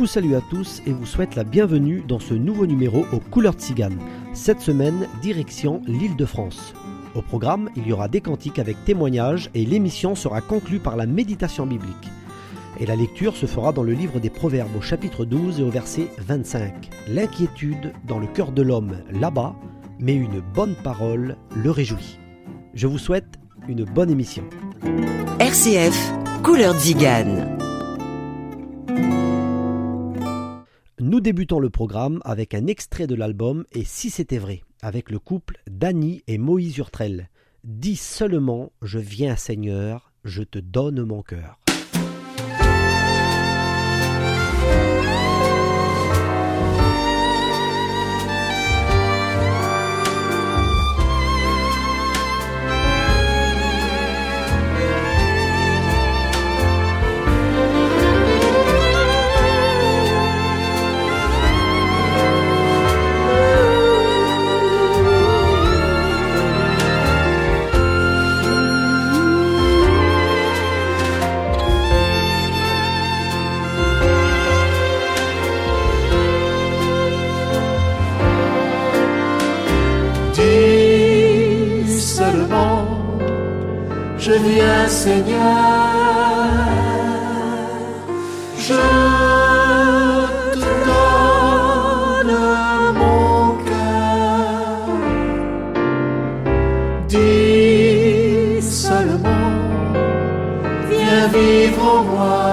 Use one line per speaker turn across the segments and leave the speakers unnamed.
Vous salue à tous et vous souhaite la bienvenue dans ce nouveau numéro aux couleurs Tzigane. Cette semaine, direction l'île de France. Au programme, il y aura des cantiques avec témoignages et l'émission sera conclue par la méditation biblique. Et la lecture se fera dans le livre des Proverbes au chapitre 12 et au verset 25. L'inquiétude dans le cœur de l'homme là-bas, mais une bonne parole le réjouit. Je vous souhaite une bonne émission.
RCF, Couleur Zigane.
Nous débutons le programme avec un extrait de l'album Et si c'était vrai, avec le couple Dany et Moïse Urtrel. Dis seulement Je viens Seigneur, je te donne mon cœur.
Viens vivre en moi.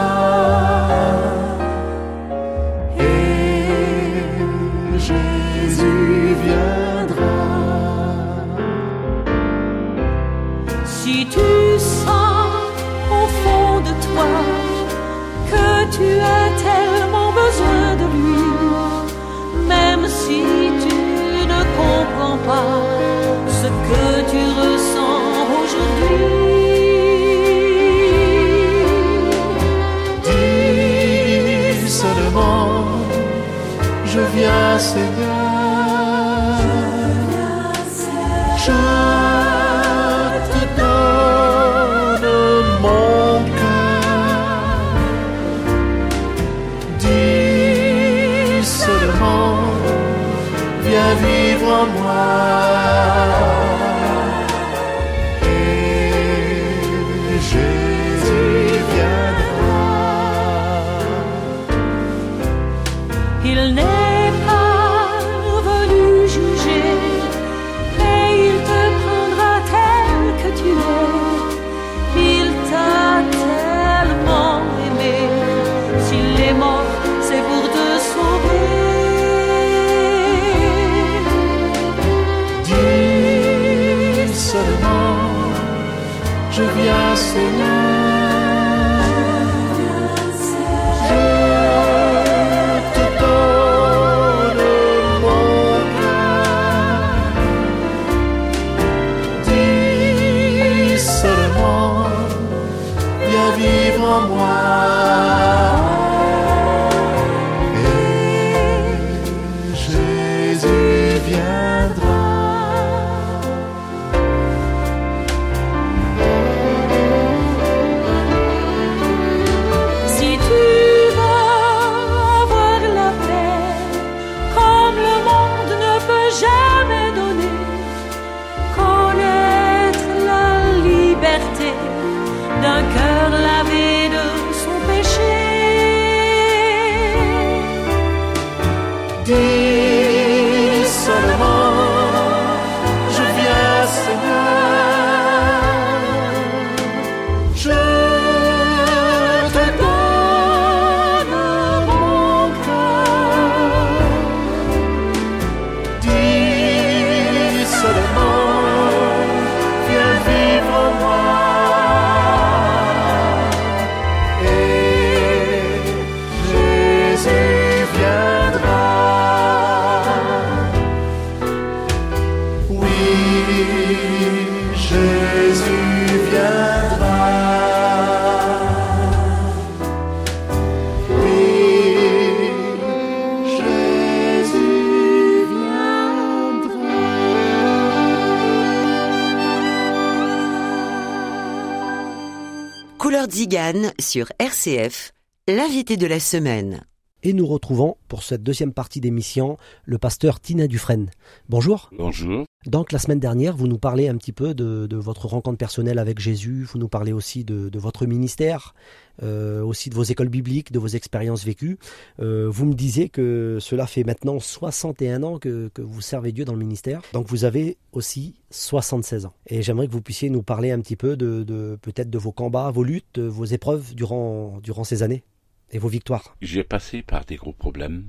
Sur RCF, l'invité de la semaine.
Et nous retrouvons pour cette deuxième partie d'émission le pasteur Tina Dufresne. Bonjour.
Bonjour.
Donc la semaine dernière, vous nous parlez un petit peu de, de votre rencontre personnelle avec Jésus, vous nous parlez aussi de, de votre ministère, euh, aussi de vos écoles bibliques, de vos expériences vécues. Euh, vous me disiez que cela fait maintenant 61 ans que, que vous servez Dieu dans le ministère, donc vous avez aussi 76 ans. Et j'aimerais que vous puissiez nous parler un petit peu de, de peut-être de vos combats, vos luttes, vos épreuves durant, durant ces années et vos victoires.
J'ai passé par des gros problèmes.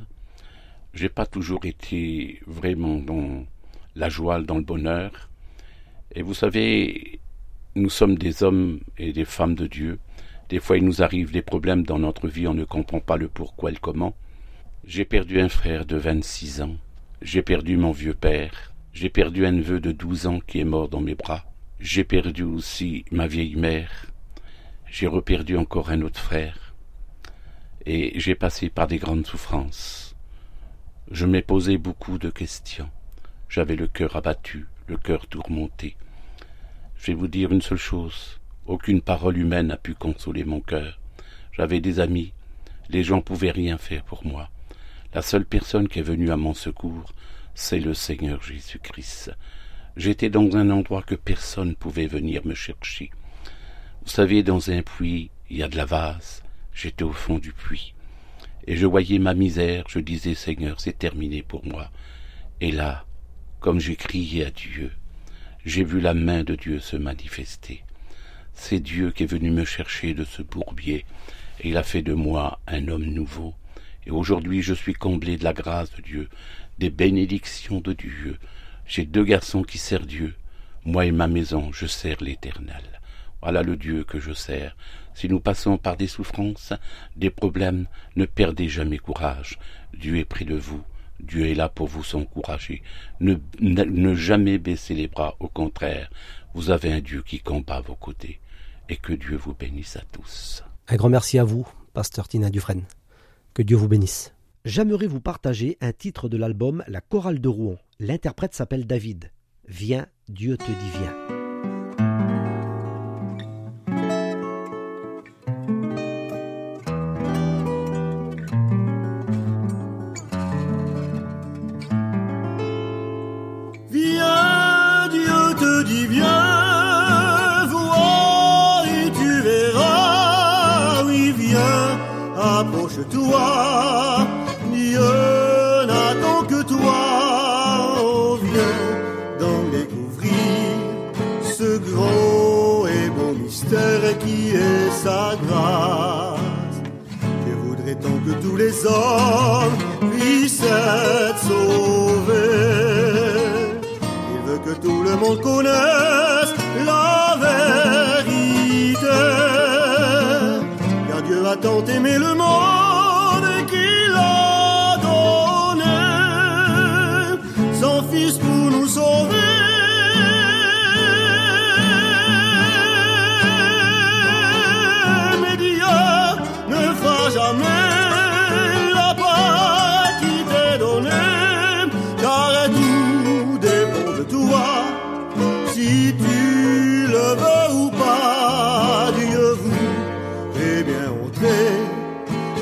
J'ai pas toujours été vraiment dans la joie, dans le bonheur. Et vous savez, nous sommes des hommes et des femmes de Dieu. Des fois, il nous arrive des problèmes dans notre vie, on ne comprend pas le pourquoi et le comment. J'ai perdu un frère de 26 ans. J'ai perdu mon vieux père. J'ai perdu un neveu de 12 ans qui est mort dans mes bras. J'ai perdu aussi ma vieille mère. J'ai reperdu encore un autre frère et j'ai passé par des grandes souffrances. Je m'ai posé beaucoup de questions. J'avais le cœur abattu, le cœur tourmenté. Je vais vous dire une seule chose. Aucune parole humaine n'a pu consoler mon cœur. J'avais des amis. Les gens pouvaient rien faire pour moi. La seule personne qui est venue à mon secours, c'est le Seigneur Jésus-Christ. J'étais dans un endroit que personne pouvait venir me chercher. Vous savez, dans un puits, il y a de la vase. J'étais au fond du puits. Et je voyais ma misère, je disais Seigneur, c'est terminé pour moi. Et là, comme j'ai crié à Dieu, j'ai vu la main de Dieu se manifester. C'est Dieu qui est venu me chercher de ce bourbier, et il a fait de moi un homme nouveau. Et aujourd'hui je suis comblé de la grâce de Dieu, des bénédictions de Dieu. J'ai deux garçons qui servent Dieu. Moi et ma maison, je sers l'Éternel. Voilà le Dieu que je sers. Si nous passons par des souffrances, des problèmes, ne perdez jamais courage. Dieu est près de vous. Dieu est là pour vous encourager. Ne, ne, ne jamais baisser les bras. Au contraire, vous avez un Dieu qui combat à vos côtés. Et que Dieu vous bénisse à tous.
Un grand merci à vous, pasteur Tina Dufresne. Que Dieu vous bénisse. J'aimerais vous partager un titre de l'album La chorale de Rouen. L'interprète s'appelle David. Viens, Dieu te dit viens.
Viens, que tous les hommes puissent être sauvés. Il veut que tout le monde connaisse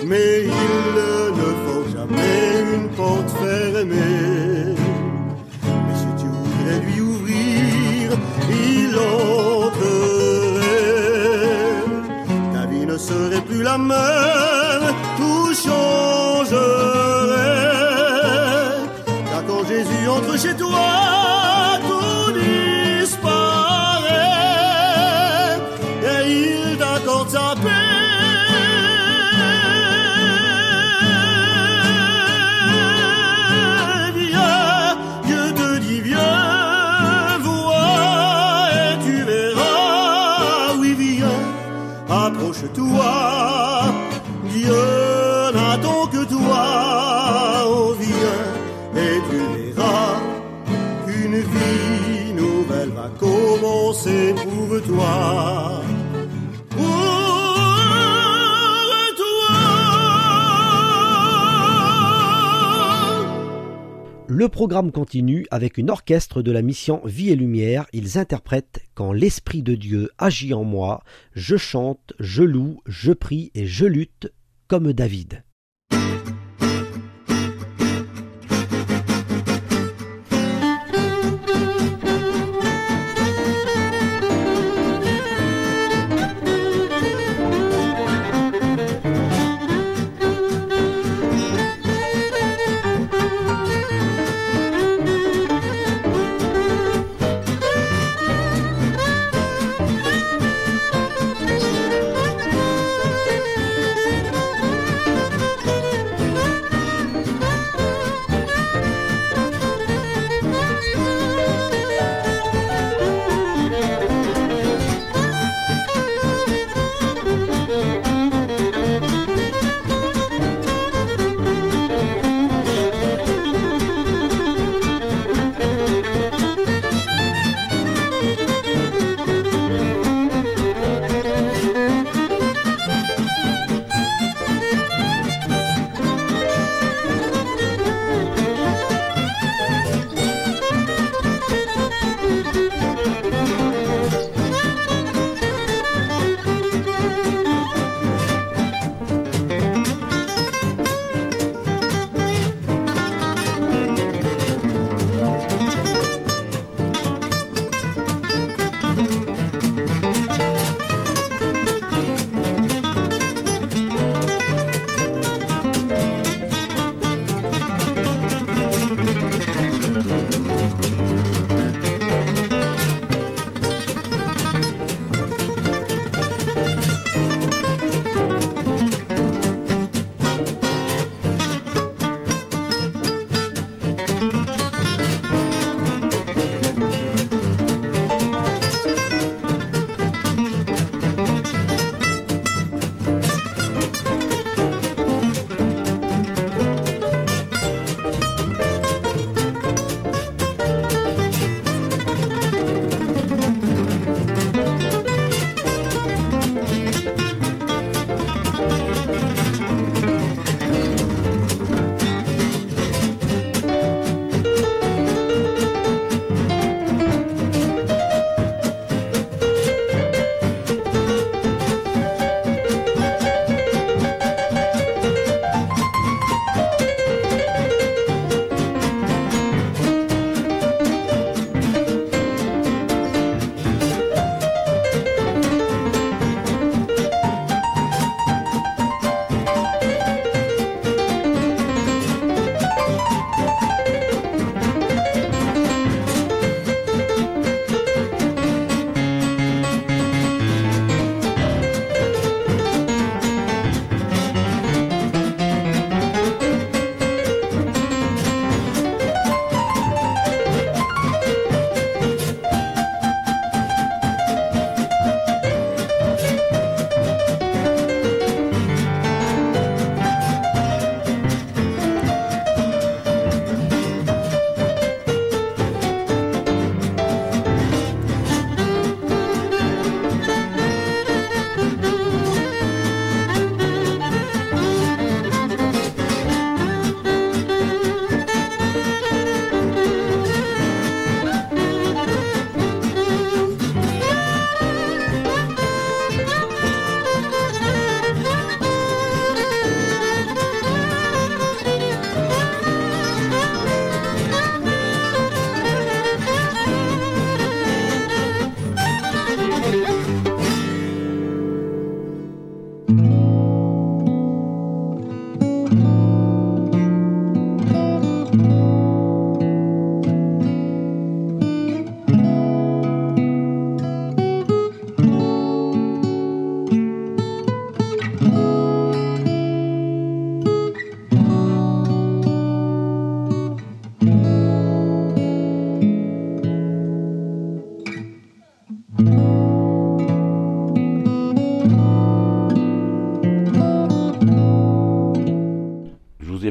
mais il ne faut jamais une porte fermée. Mais si tu voudrais lui ouvrir, il entrerait. Ta vie ne serait plus la même, tout changerait. Car quand Jésus entre chez toi, approche-toi. Dieu n'attend que toi. Oh, viens et tu verras qu'une vie nouvelle va commencer pour toi.
Le programme continue avec une orchestre de la mission Vie et Lumière. Ils interprètent Quand l'Esprit de Dieu agit en moi, je chante, je loue, je prie et je lutte comme David.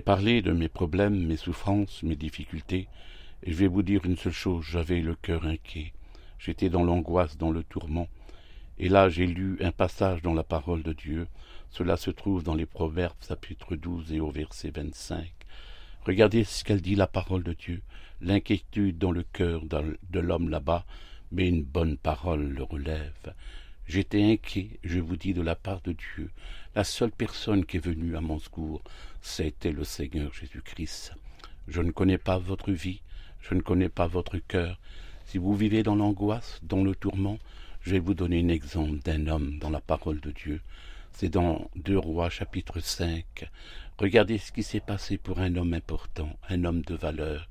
Parler de mes problèmes, mes souffrances, mes difficultés, et je vais vous dire une seule chose, j'avais le cœur inquiet, j'étais dans l'angoisse, dans le tourment, et là j'ai lu un passage dans la parole de Dieu, cela se trouve dans les Proverbes chapitre 12 et au verset 25. Regardez ce qu'elle dit la parole de Dieu, l'inquiétude dans le cœur de l'homme là-bas, mais une bonne parole le relève. J'étais inquiet, je vous dis, de la part de Dieu. La seule personne qui est venue à mon secours, c'était le Seigneur Jésus-Christ. Je ne connais pas votre vie, je ne connais pas votre cœur. Si vous vivez dans l'angoisse, dans le tourment, je vais vous donner un exemple d'un homme dans la parole de Dieu. C'est dans Deux Rois chapitre 5. Regardez ce qui s'est passé pour un homme important, un homme de valeur.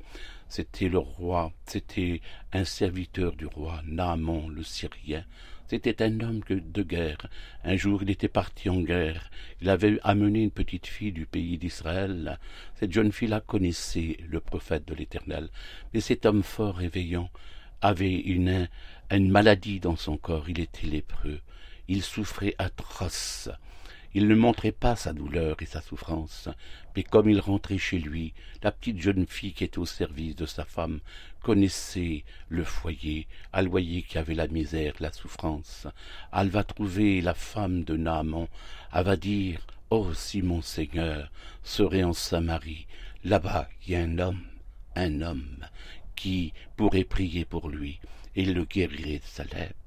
C'était le roi, c'était un serviteur du roi, Naaman le Syrien. C'était un homme de guerre. Un jour il était parti en guerre. Il avait amené une petite fille du pays d'Israël. Cette jeune fille-là connaissait le prophète de l'Éternel. Mais cet homme fort et veillant avait une, une maladie dans son corps. Il était lépreux. Il souffrait atroce. Il ne montrait pas sa douleur et sa souffrance, mais comme il rentrait chez lui, la petite jeune fille qui était au service de sa femme connaissait le foyer, elle y avait la misère, la souffrance. Elle va trouver la femme de Naaman, elle va dire Oh, si mon Seigneur serait en Samarie, là-bas il y a un homme, un homme, qui pourrait prier pour lui, et le guérirait de sa lèpre.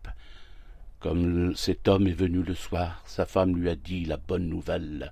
Comme cet homme est venu le soir, sa femme lui a dit la bonne nouvelle,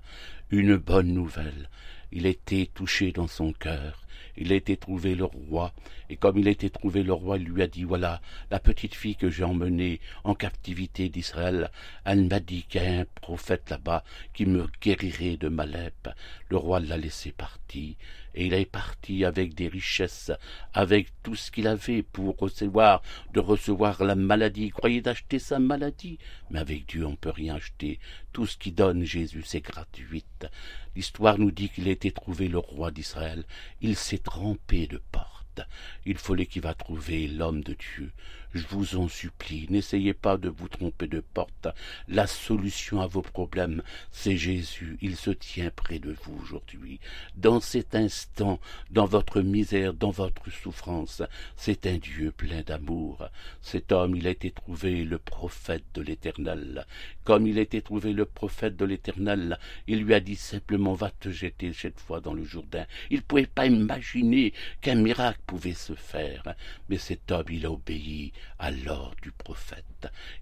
une bonne nouvelle. Il était touché dans son cœur. Il a été trouvé le roi, et comme il a été trouvé le roi, il lui a dit Voilà, la petite fille que j'ai emmenée en captivité d'Israël, elle m'a dit qu'il y a un prophète là-bas qui me guérirait de ma lèpre. Le roi l'a laissé partir, et il est parti avec des richesses, avec tout ce qu'il avait pour recevoir, de recevoir la maladie. Il croyait d'acheter sa maladie, mais avec Dieu on peut rien acheter. Tout ce qui donne Jésus, c'est gratuite. L'histoire nous dit qu'il a été trouvé le roi d'Israël. Il s'est trempé de porte. Il fallait qu'il va trouver l'homme de Dieu. Je vous en supplie, n'essayez pas de vous tromper de porte. La solution à vos problèmes, c'est Jésus. Il se tient près de vous aujourd'hui. Dans cet instant, dans votre misère, dans votre souffrance, c'est un Dieu plein d'amour. Cet homme, il a été trouvé le prophète de l'Éternel. Comme il a été trouvé le prophète de l'Éternel, il lui a dit simplement va te jeter cette fois dans le Jourdain. Il ne pouvait pas imaginer qu'un miracle pouvait se faire. Mais cet homme, il a obéi l'ordre du prophète.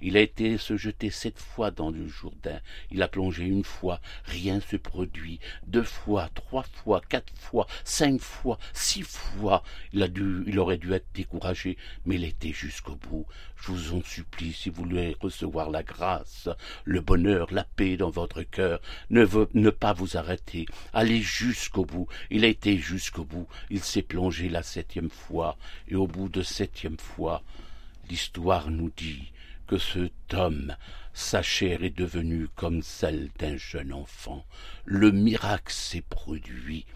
Il a été se jeter sept fois dans le Jourdain. Il a plongé une fois, rien se produit. Deux fois, trois fois, quatre fois, cinq fois, six fois. Il a dû, il aurait dû être découragé, mais il était jusqu'au bout. Je vous en supplie, si vous voulez recevoir la grâce, le bonheur, la paix dans votre cœur, ne, ne pas vous arrêter. Allez jusqu'au bout. Il a été jusqu'au bout. Il s'est plongé la septième fois, et au bout de septième fois, l'histoire nous dit que cet homme, sa chair est devenue comme celle d'un jeune enfant. Le miracle s'est produit.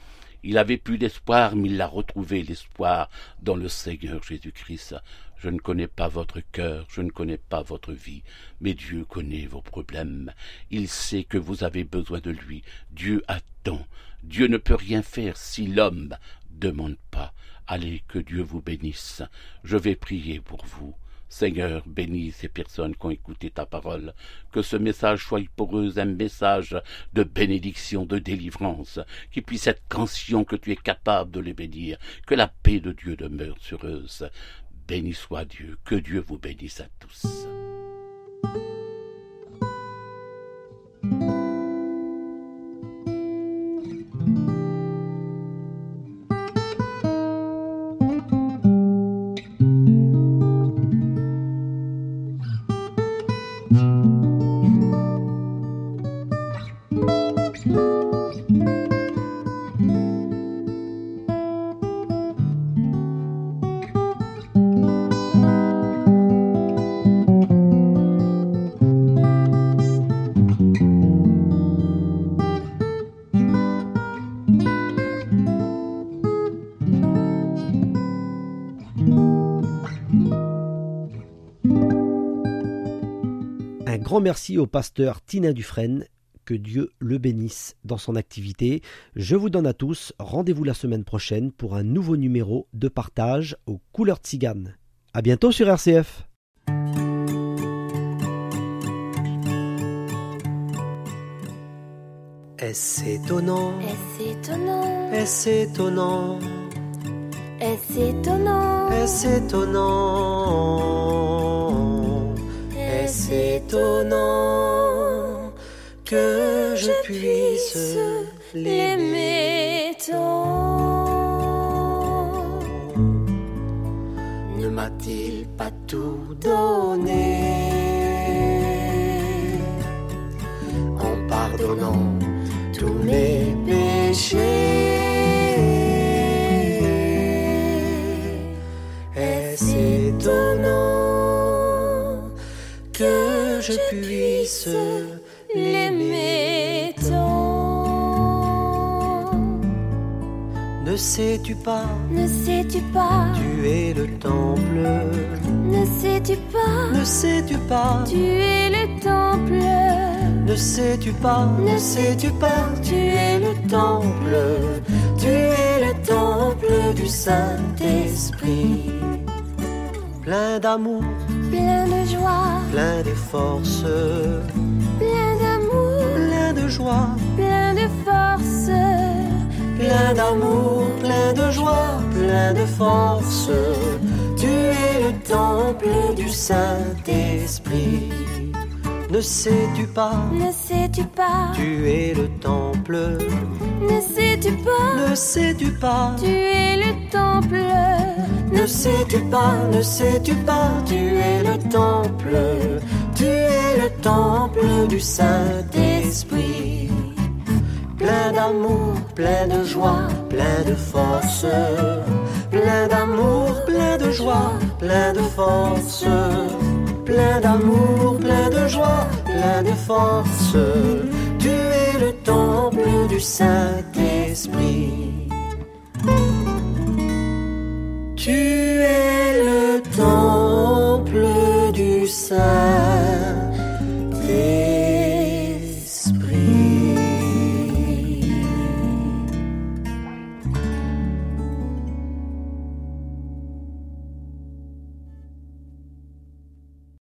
Il avait plus d'espoir, mais il a retrouvé l'espoir dans le Seigneur Jésus-Christ. Je ne connais pas votre cœur, je ne connais pas votre vie, mais Dieu connaît vos problèmes. Il sait que vous avez besoin de lui. Dieu attend. Dieu ne peut rien faire si l'homme demande pas. Allez, que Dieu vous bénisse. Je vais prier pour vous. Seigneur, bénis ces personnes qui ont écouté ta parole, que ce message soit pour eux un message de bénédiction, de délivrance, qui puisse être conscient que tu es capable de les bénir, que la paix de Dieu demeure sur eux. Béni soit Dieu, que Dieu vous bénisse à tous.
Grand merci au pasteur Tina Dufresne. Que Dieu le bénisse dans son activité. Je vous donne à tous rendez-vous la semaine prochaine pour un nouveau numéro de partage aux couleurs tziganes. À bientôt sur RCF. Est-ce étonnant?
Est-ce étonnant?
Est-ce étonnant?
Est-ce étonnant?
Est-ce étonnant? Est-ce étonnant que je puisse l'aimer tant. Ne m'a-t-il pas tout donné en pardonnant tous mes péchés? Je puisse l'aimer tant. Ne sais-tu pas,
Ne sais-tu pas
tu es le temple.
Ne sais-tu pas
Ne sais-tu pas,
Tu es le temple.
Ne sais-tu pas, ne sais-tu pas,
Tu es le temple.
Tu es le temple du Saint-Esprit. Plein d'amour,
Plein de joie.
Plein de force,
Plein d'amour.
Plein de joie,
Plein de force.
Plein d'amour, plein de joie, plein de force. Tu es le temple du Saint-Esprit. Ne sais-tu pas,
Ne sais-tu pas
tu es le temple.
Ne sais-tu pas
Ne sais-tu pas,
Tu es le temple
ne sais-tu pas, ne sais-tu pas, tu es le temple. Tu es le temple du Saint-Esprit. Plein d'amour, plein de joie, plein de force. Plein d'amour, plein de joie, plein de force. Plein d'amour, plein de joie, plein de force. Tu es le temple du Saint-Esprit. Tu es le temple du Saint-Esprit.